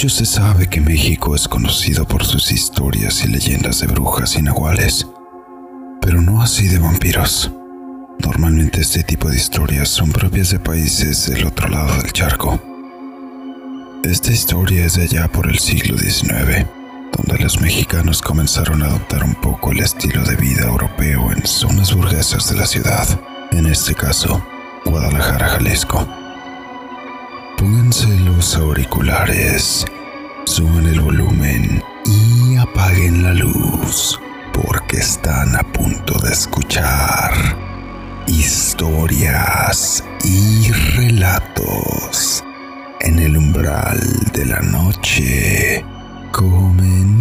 Mucho se sabe que México es conocido por sus historias y leyendas de brujas y pero no así de vampiros. Normalmente este tipo de historias son propias de países del otro lado del charco. Esta historia es de allá por el siglo XIX, donde los mexicanos comenzaron a adoptar un poco el estilo de vida europeo en zonas burguesas de la ciudad, en este caso, Guadalajara, Jalisco. Pónganse los auriculares, suban el volumen y apaguen la luz, porque están a punto de escuchar historias y relatos en el umbral de la noche. Comenzamos.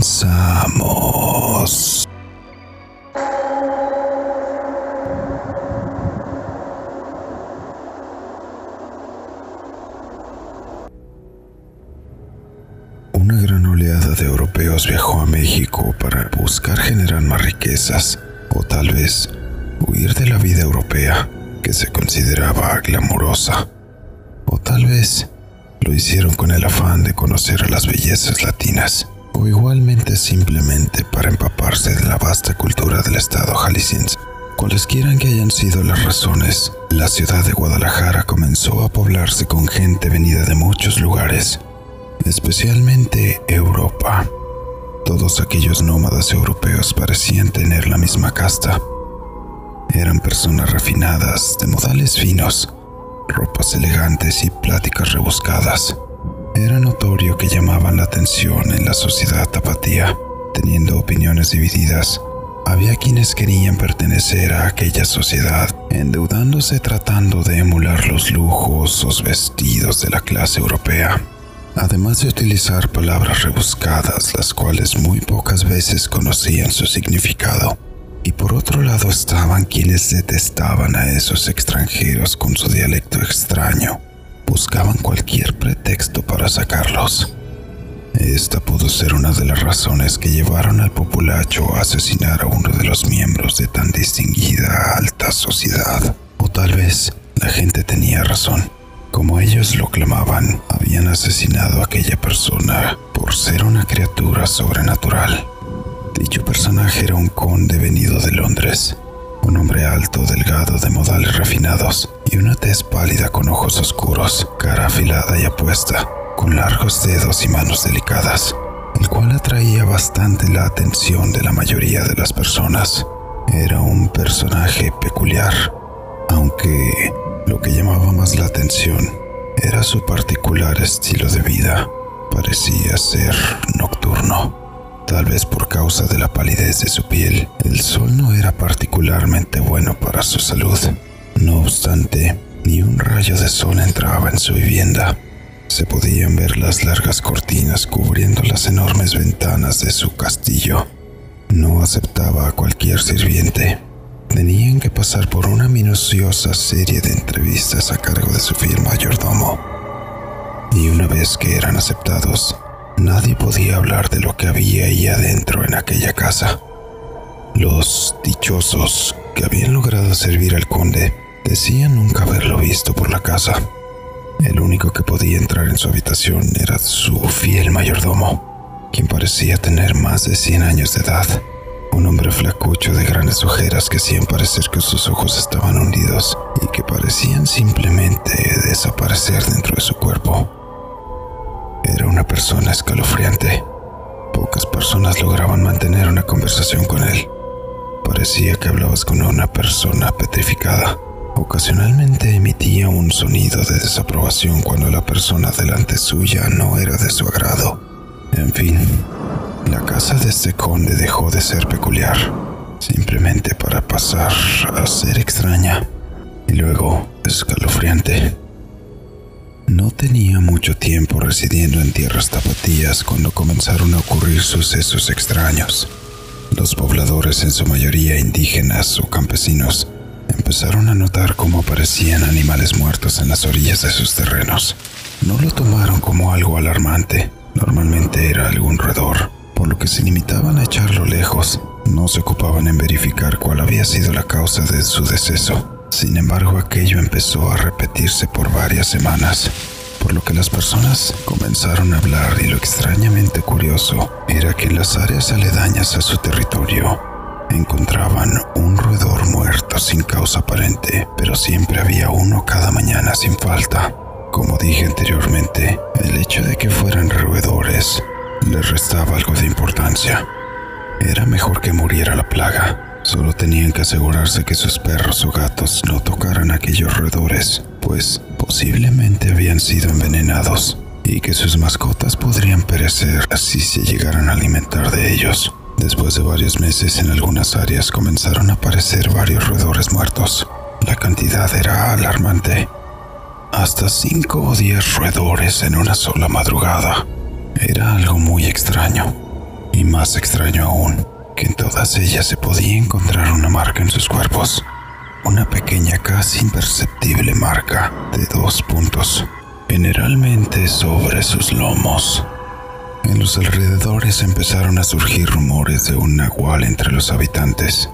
Buscar generar más riquezas o tal vez huir de la vida europea que se consideraba glamurosa. O tal vez lo hicieron con el afán de conocer las bellezas latinas, o igualmente simplemente para empaparse de la vasta cultura del estado jalisciense. Cualesquiera que hayan sido las razones, la ciudad de Guadalajara comenzó a poblarse con gente venida de muchos lugares, especialmente Europa. Todos aquellos nómadas europeos parecían tener la misma casta. Eran personas refinadas, de modales finos, ropas elegantes y pláticas rebuscadas. Era notorio que llamaban la atención en la sociedad tapatía, teniendo opiniones divididas. Había quienes querían pertenecer a aquella sociedad, endeudándose tratando de emular los lujosos vestidos de la clase europea, además de utilizar palabras rebuscadas, las cuales muy pocas veces conocían su significado. Y por otro lado estaban quienes detestaban a esos extranjeros con su dialecto extraño. Buscaban cualquier pretexto para sacarlos. Esta pudo ser una de las razones que llevaron al populacho a asesinar a uno de los miembros de tan distinguida alta sociedad. O tal vez la gente tenía razón. Como ellos lo clamaban, habían asesinado a aquella persona por ser una criatura sobrenatural. Dicho personaje era un conde venido de Londres, un hombre alto, delgado, de modales refinados y una tez pálida con ojos oscuros, cara afilada y apuesta, con largos dedos y manos delicadas, el cual atraía bastante la atención de la mayoría de las personas. Era un personaje peculiar, aunque lo que llamaba más la atención era su particular estilo de vida. Parecía ser nocturno. Tal vez por causa de la palidez de su piel, el sol no era particularmente bueno para su salud. No obstante, ni un rayo de sol entraba en su vivienda. Se podían ver las largas cortinas cubriendo las enormes ventanas de su castillo. No aceptaba a cualquier sirviente. Tenían que pasar por una minuciosa serie de entrevistas a cargo de su fiel mayordomo. Y una vez que eran aceptados, Nadie podía hablar de lo que había ahí adentro en aquella casa. Los dichosos que habían logrado servir al conde decían nunca haberlo visto por la casa. El único que podía entrar en su habitación era su fiel mayordomo, quien parecía tener más de 100 años de edad. Un hombre flacucho de grandes ojeras que hacían parecer que sus ojos estaban hundidos y que parecían simplemente desaparecer dentro de su cuerpo. Era una persona escalofriante. Pocas personas lograban mantener una conversación con él. Parecía que hablabas con una persona petrificada. Ocasionalmente emitía un sonido de desaprobación cuando la persona delante suya no era de su agrado. En fin, la casa de este conde dejó de ser peculiar, simplemente para pasar a ser extraña y luego escalofriante. No tenía mucho tiempo residiendo en tierras tapatías cuando comenzaron a ocurrir sucesos extraños. Los pobladores, en su mayoría indígenas o campesinos, empezaron a notar cómo aparecían animales muertos en las orillas de sus terrenos. No lo tomaron como algo alarmante, normalmente era algún roedor, por lo que se limitaban a echarlo lejos. No se ocupaban en verificar cuál había sido la causa de su deceso. Sin embargo, aquello empezó a repetirse por varias semanas, por lo que las personas comenzaron a hablar y lo extrañamente curioso era que en las áreas aledañas a su territorio encontraban un roedor muerto sin causa aparente, pero siempre había uno cada mañana sin falta. Como dije anteriormente, el hecho de que fueran roedores les restaba algo de importancia. Era mejor que muriera la plaga. Solo tenían que asegurarse que sus perros o gatos no tocaran aquellos roedores, pues posiblemente habían sido envenenados y que sus mascotas podrían perecer si se llegaran a alimentar de ellos. Después de varios meses en algunas áreas comenzaron a aparecer varios roedores muertos. La cantidad era alarmante. Hasta cinco o diez roedores en una sola madrugada. Era algo muy extraño. Y más extraño aún, que en todas ellas se podía encontrar una marca en sus cuerpos. Una pequeña casi imperceptible marca de dos puntos, generalmente sobre sus lomos. En los alrededores empezaron a surgir rumores de un nahual entre los habitantes.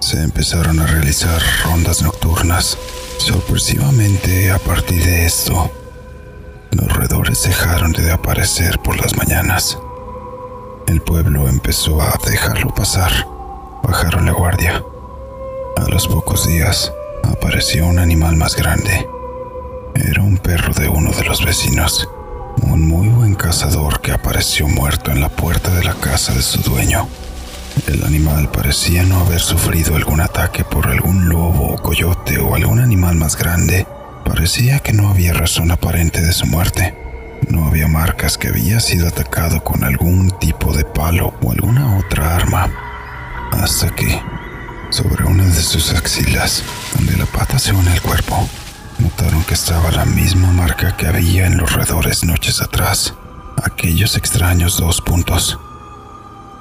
Se empezaron a realizar rondas nocturnas. Sorpresivamente, a partir de esto, los roedores dejaron de aparecer por las mañanas. El pueblo empezó a dejarlo pasar. Bajaron la guardia. A los pocos días, apareció un animal más grande. Era un perro de uno de los vecinos un muy buen cazador que apareció muerto en la puerta de la casa de su dueño. El animal parecía no haber sufrido algún ataque por algún lobo o coyote o algún animal más grande. Parecía que no había razón aparente de su muerte. No había marcas que había sido atacado con algún tipo de palo o alguna otra arma. Hasta que, sobre una de sus axilas, donde la pata se une al cuerpo, Notaron que estaba la misma marca que había en los roedores noches atrás, aquellos extraños dos puntos.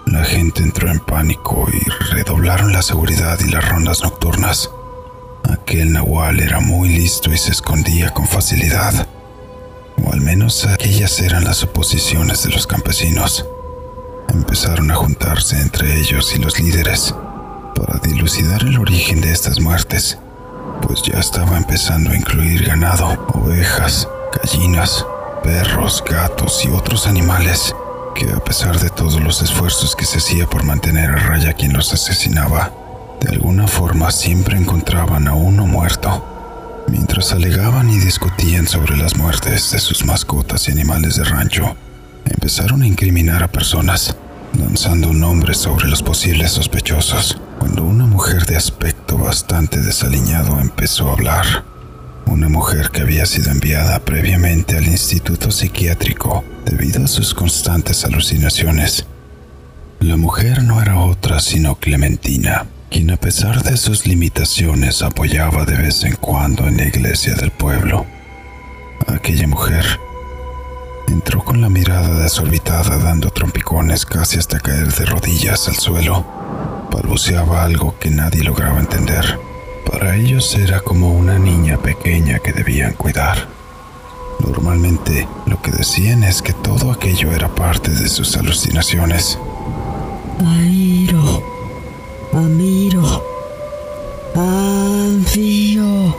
La gente entró en pánico y redoblaron la seguridad y las rondas nocturnas. Aquel nahual era muy listo y se escondía con facilidad. O al menos aquellas eran las suposiciones de los campesinos. Empezaron a juntarse entre ellos y los líderes para dilucidar el origen de estas muertes pues ya estaba empezando a incluir ganado, ovejas, gallinas, perros, gatos y otros animales que a pesar de todos los esfuerzos que se hacía por mantener a raya quien los asesinaba, de alguna forma siempre encontraban a uno muerto. Mientras alegaban y discutían sobre las muertes de sus mascotas y animales de rancho, empezaron a incriminar a personas, lanzando nombres sobre los posibles sospechosos cuando una mujer de aspecto bastante desaliñado empezó a hablar. Una mujer que había sido enviada previamente al instituto psiquiátrico debido a sus constantes alucinaciones. La mujer no era otra sino Clementina, quien a pesar de sus limitaciones apoyaba de vez en cuando en la iglesia del pueblo. Aquella mujer entró con la mirada desorbitada dando trompicones casi hasta caer de rodillas al suelo balbuceaba algo que nadie lograba entender. Para ellos era como una niña pequeña que debían cuidar. Normalmente lo que decían es que todo aquello era parte de sus alucinaciones. Airo, Amiro, Anfio,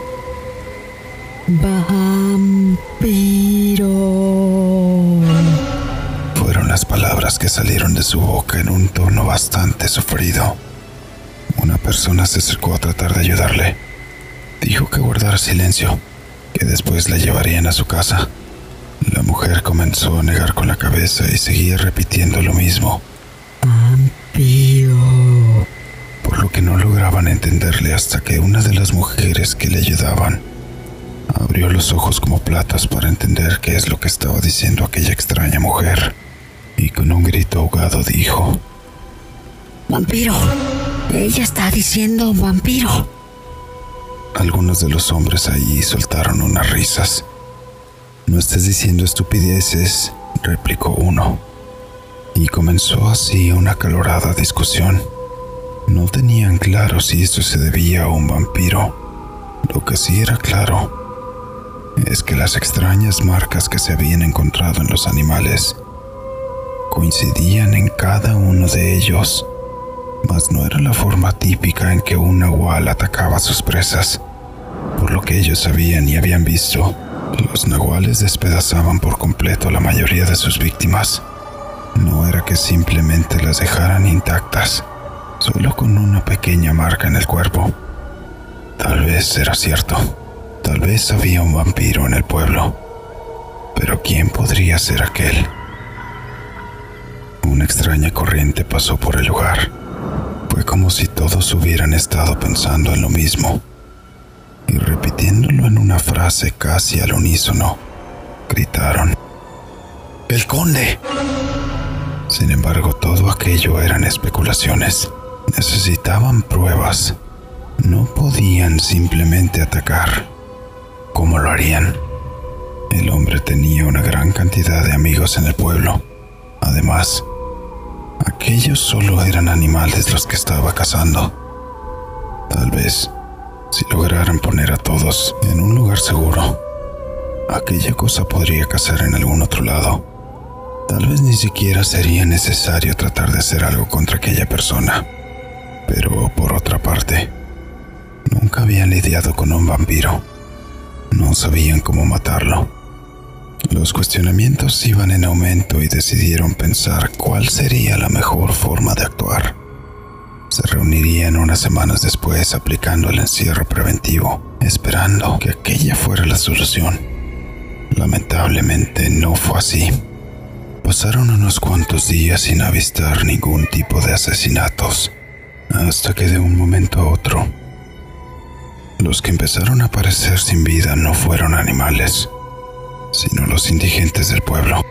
Vampiro las palabras que salieron de su boca en un tono bastante sufrido. Una persona se acercó a tratar de ayudarle. Dijo que guardara silencio, que después la llevarían a su casa. La mujer comenzó a negar con la cabeza y seguía repitiendo lo mismo. Lo que no lograban entenderle hasta que una de las mujeres que le ayudaban abrió los ojos como platas para entender qué es lo que estaba diciendo aquella extraña mujer y con un grito ahogado dijo, Vampiro, ella está diciendo vampiro. Algunos de los hombres allí soltaron unas risas. No estés diciendo estupideces, replicó uno. Y comenzó así una calorada discusión. No tenían claro si esto se debía a un vampiro. Lo que sí era claro es que las extrañas marcas que se habían encontrado en los animales coincidían en cada uno de ellos, mas no era la forma típica en que un nahual atacaba a sus presas. Por lo que ellos sabían y habían visto, Los nahuales despedazaban por completo a la mayoría de sus víctimas. No era que simplemente las dejaran intactas, solo con una pequeña marca en el cuerpo. Tal vez era cierto. Tal vez había un vampiro en el pueblo. Pero ¿quién podría ser aquel? Una extraña corriente pasó por el lugar. Fue como si todos hubieran estado pensando en lo mismo. Y repitiéndolo en una frase casi al unísono, gritaron. ¡El conde! Sin embargo, todo aquello eran especulaciones. Necesitaban pruebas. No podían simplemente atacar. ¿Cómo lo harían? El hombre tenía una gran cantidad de amigos en el pueblo. Además, aquellos solo eran animales los que estaba cazando. Tal vez, si lograran poner a todos en un lugar seguro, aquella cosa podría cazar en algún otro lado. Tal vez ni siquiera sería necesario tratar de hacer algo contra aquella persona. Pero por otra parte, nunca habían lidiado con un vampiro. No sabían cómo matarlo. Los cuestionamientos iban en aumento y decidieron pensar cuál sería la mejor forma de actuar. Se reunirían unas semanas después aplicando el encierro preventivo, esperando que aquella fuera la solución. Lamentablemente no fue así. Pasaron unos cuantos días sin avistar ningún tipo de asesinatos, hasta que de un momento a otro, los que empezaron a aparecer sin vida no fueron animales, sino los indigentes del pueblo.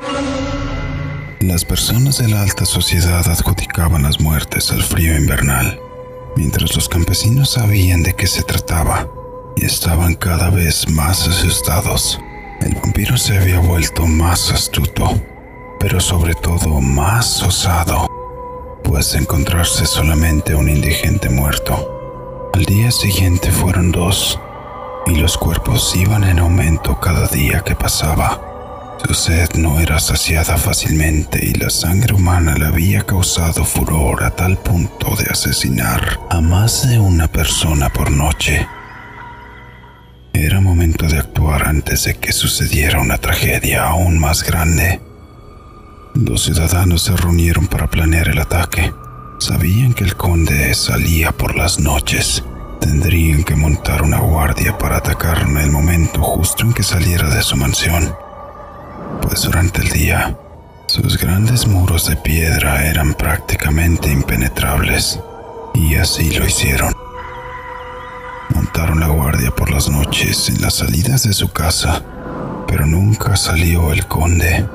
Las personas de la alta sociedad adjudicaban las muertes al frío invernal, mientras los campesinos sabían de qué se trataba y estaban cada vez más asustados. El vampiro se había vuelto más astuto pero sobre todo más osado, pues encontrarse solamente un indigente muerto. Al día siguiente fueron dos, y los cuerpos iban en aumento cada día que pasaba. Su sed no era saciada fácilmente y la sangre humana le había causado furor a tal punto de asesinar a más de una persona por noche. Era momento de actuar antes de que sucediera una tragedia aún más grande. Los ciudadanos se reunieron para planear el ataque. Sabían que el conde salía por las noches. Tendrían que montar una guardia para atacar en el momento justo en que saliera de su mansión. Pues durante el día, sus grandes muros de piedra eran prácticamente impenetrables. Y así lo hicieron. Montaron la guardia por las noches en las salidas de su casa, pero nunca salió el conde.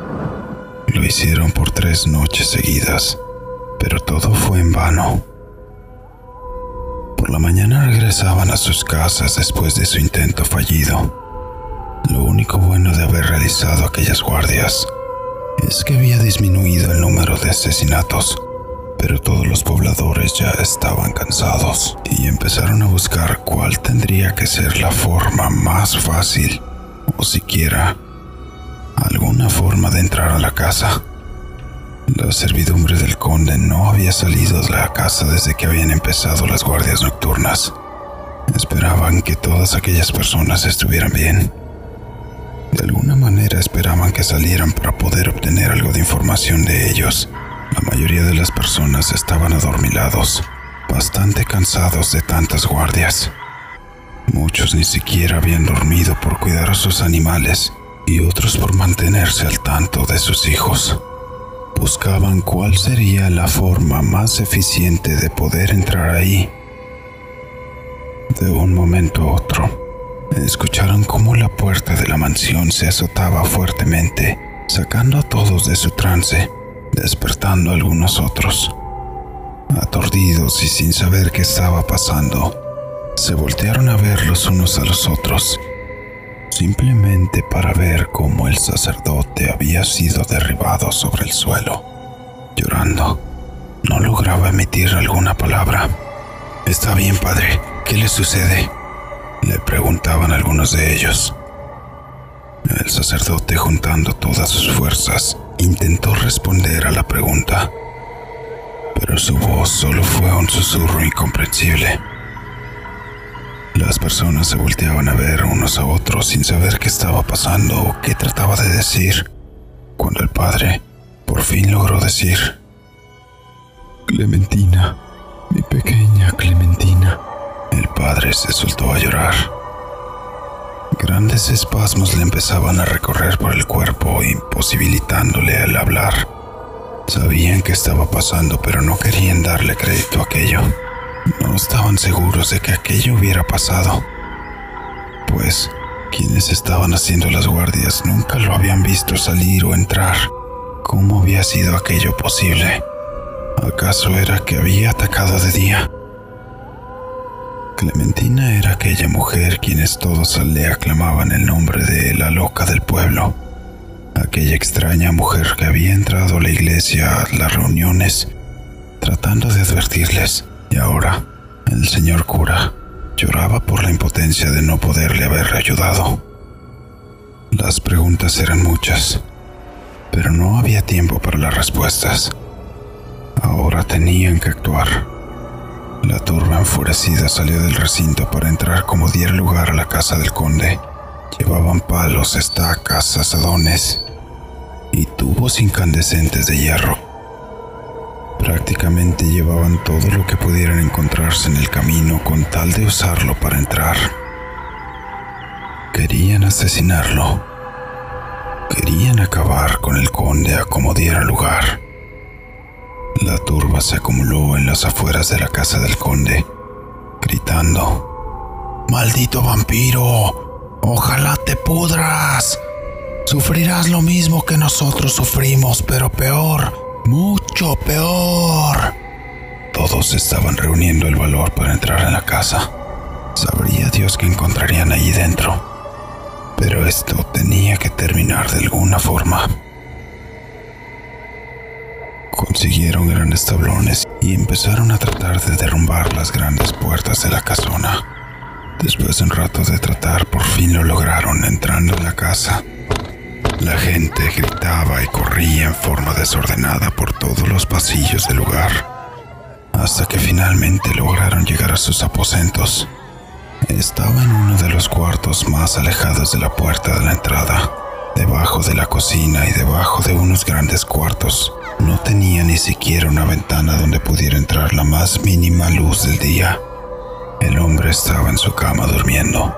Lo hicieron por tres noches seguidas, pero todo fue en vano. Por la mañana regresaban a sus casas después de su intento fallido. Lo único bueno de haber realizado aquellas guardias es que había disminuido el número de asesinatos, pero todos los pobladores ya estaban cansados y empezaron a buscar cuál tendría que ser la forma más fácil o siquiera alguna forma de entrar a la casa. La servidumbre del conde no había salido de la casa desde que habían empezado las guardias nocturnas. Esperaban que todas aquellas personas estuvieran bien. De alguna manera esperaban que salieran para poder obtener algo de información de ellos. La mayoría de las personas estaban adormilados, bastante cansados de tantas guardias. Muchos ni siquiera habían dormido por cuidar a sus animales y otros por mantenerse al tanto de sus hijos. Buscaban cuál sería la forma más eficiente de poder entrar ahí. De un momento a otro, escucharon cómo la puerta de la mansión se azotaba fuertemente, sacando a todos de su trance, despertando a algunos otros. Aturdidos y sin saber qué estaba pasando, se voltearon a ver los unos a los otros simplemente para ver cómo el sacerdote había sido derribado sobre el suelo. Llorando, no lograba emitir alguna palabra. Está bien, padre, ¿qué le sucede? Le preguntaban algunos de ellos. El sacerdote, juntando todas sus fuerzas, intentó responder a la pregunta, pero su voz solo fue un susurro incomprensible. Las personas se volteaban a ver unos a otros sin saber qué estaba pasando o qué trataba de decir, cuando el padre por fin logró decir, Clementina, mi pequeña Clementina. El padre se soltó a llorar. Grandes espasmos le empezaban a recorrer por el cuerpo, imposibilitándole el hablar. Sabían qué estaba pasando, pero no querían darle crédito a aquello. No estaban seguros de que aquello hubiera pasado, pues quienes estaban haciendo las guardias nunca lo habían visto salir o entrar. ¿Cómo había sido aquello posible? ¿Acaso era que había atacado de día? Clementina era aquella mujer quienes todos le aclamaban el nombre de la loca del pueblo, aquella extraña mujer que había entrado a la iglesia a las reuniones tratando de advertirles y ahora el señor cura lloraba por la impotencia de no poderle haber ayudado. Las preguntas eran muchas, pero no había tiempo para las respuestas. Ahora tenían que actuar. La turba enfurecida salió del recinto para entrar como diera lugar a la casa del conde. Llevaban palos, estacas, asadones y tubos incandescentes de hierro Prácticamente llevaban todo lo que pudieran encontrarse en el camino con tal de usarlo para entrar. Querían asesinarlo. Querían acabar con el conde a como diera lugar. La turba se acumuló en las afueras de la casa del conde, gritando, ¡Maldito vampiro! ¡Ojalá te pudras! Sufrirás lo mismo que nosotros sufrimos, pero peor mucho peor. Todos estaban reuniendo el valor para entrar en la casa. Sabría Dios que encontrarían allí dentro. Pero esto tenía que terminar de alguna forma. Consiguieron grandes tablones y empezaron a tratar de derrumbar las grandes puertas de la casona. Después de un rato de tratar, por fin lo lograron entrando en la casa. La gente gritaba y corría en forma desordenada por todos los pasillos del lugar, hasta que finalmente lograron llegar a sus aposentos. Estaba en uno de los cuartos más alejados de la puerta de la entrada, debajo de la cocina y debajo de unos grandes cuartos. No tenía ni siquiera una ventana donde pudiera entrar la más mínima luz del día. El hombre estaba en su cama durmiendo.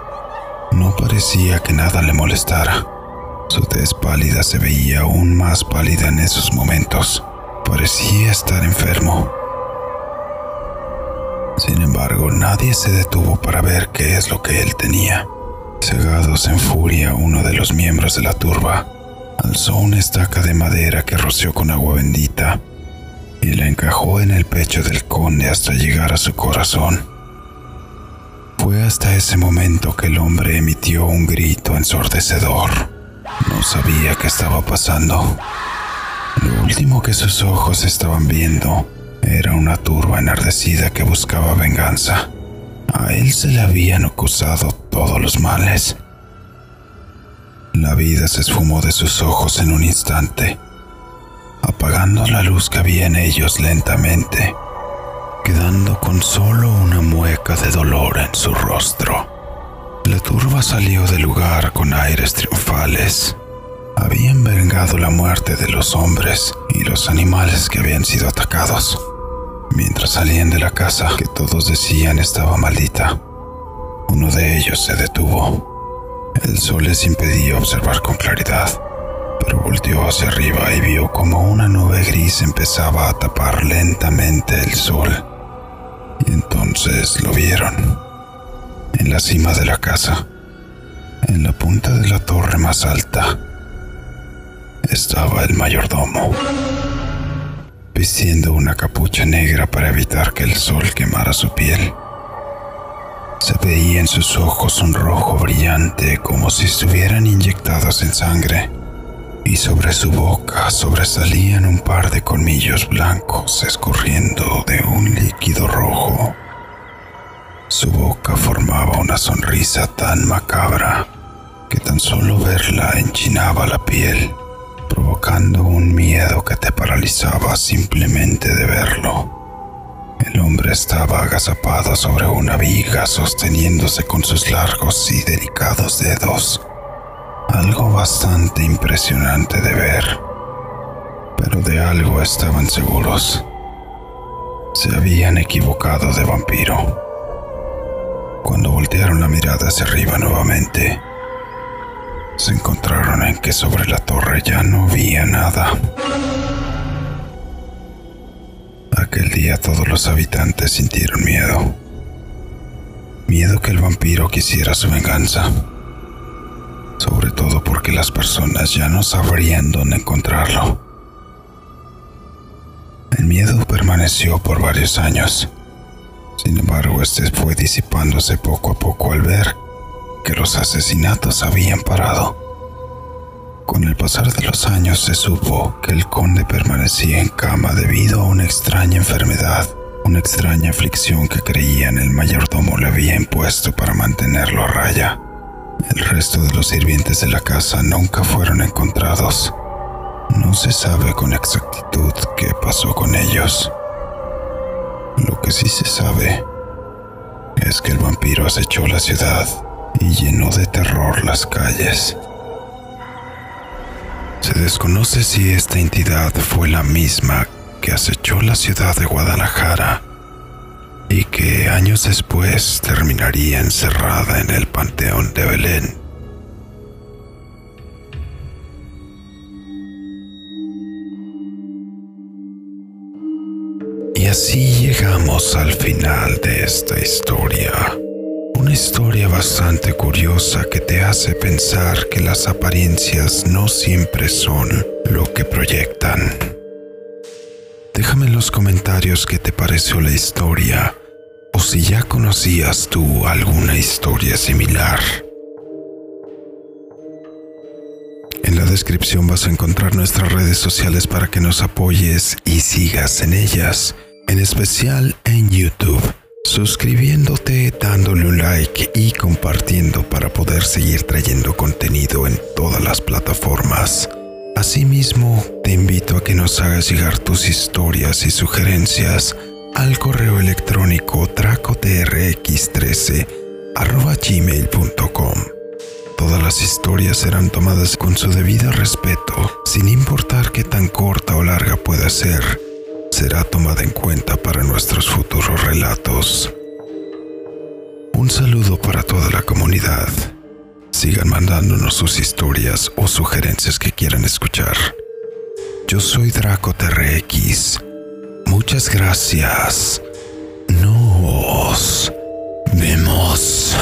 No parecía que nada le molestara. Su tez pálida se veía aún más pálida en esos momentos. Parecía estar enfermo. Sin embargo, nadie se detuvo para ver qué es lo que él tenía. Cegados en furia, uno de los miembros de la turba alzó una estaca de madera que roció con agua bendita y la encajó en el pecho del conde hasta llegar a su corazón. Fue hasta ese momento que el hombre emitió un grito ensordecedor. No sabía qué estaba pasando. Lo último que sus ojos estaban viendo era una turba enardecida que buscaba venganza. A él se le habían acusado todos los males. La vida se esfumó de sus ojos en un instante, apagando la luz que había en ellos lentamente, quedando con solo una mueca de dolor en su rostro. La turba salió del lugar con aires triunfales. Habían vengado la muerte de los hombres y los animales que habían sido atacados. Mientras salían de la casa que todos decían estaba maldita, uno de ellos se detuvo. El sol les impedía observar con claridad, pero volteó hacia arriba y vio como una nube gris empezaba a tapar lentamente el sol. Y entonces lo vieron en la cima de la casa, en la punta de la torre más alta, estaba el mayordomo, vistiendo una capucha negra para evitar que el sol quemara su piel. Se veía en sus ojos un rojo brillante como si estuvieran inyectados en sangre, y sobre su boca sobresalían un par de colmillos blancos escurriendo de un líquido rojo. Su boca formaba una sonrisa tan macabra que tan solo verla enchinaba la piel, provocando un miedo que te paralizaba simplemente de verlo. El hombre estaba agazapado sobre una viga sosteniéndose con sus largos y delicados dedos. Algo bastante impresionante de ver. Pero de algo estaban seguros. Se habían equivocado de vampiro. Cuando voltearon la mirada hacia arriba nuevamente, se encontraron en que sobre la torre ya no había nada. Aquel día todos los habitantes sintieron miedo. Miedo que el vampiro quisiera su venganza. Sobre todo porque las personas ya no sabrían dónde encontrarlo. El miedo permaneció por varios años. Sin embargo, este fue disipándose poco a poco al ver que los asesinatos habían parado. Con el pasar de los años se supo que el conde permanecía en cama debido a una extraña enfermedad, una extraña aflicción que creían el mayordomo le había impuesto para mantenerlo a raya. El resto de los sirvientes de la casa nunca fueron encontrados. No se sabe con exactitud qué pasó con ellos. Lo que sí se sabe es que el vampiro acechó la ciudad y llenó de terror las calles. Se desconoce si esta entidad fue la misma que acechó la ciudad de Guadalajara y que años después terminaría encerrada en el Panteón de Belén. Así llegamos al final de esta historia. Una historia bastante curiosa que te hace pensar que las apariencias no siempre son lo que proyectan. Déjame en los comentarios qué te pareció la historia o si ya conocías tú alguna historia similar. En la descripción vas a encontrar nuestras redes sociales para que nos apoyes y sigas en ellas, en especial en YouTube suscribiéndote, dándole un like y compartiendo para poder seguir trayendo contenido en todas las plataformas. Asimismo, te invito a que nos hagas llegar tus historias y sugerencias al correo electrónico tracotrx13 gmail.com. Todas las historias serán tomadas con su debido respeto, sin importar qué tan corta o larga pueda ser será tomada en cuenta para nuestros futuros relatos. Un saludo para toda la comunidad. Sigan mandándonos sus historias o sugerencias que quieran escuchar. Yo soy Draco TRX. Muchas gracias. Nos vemos.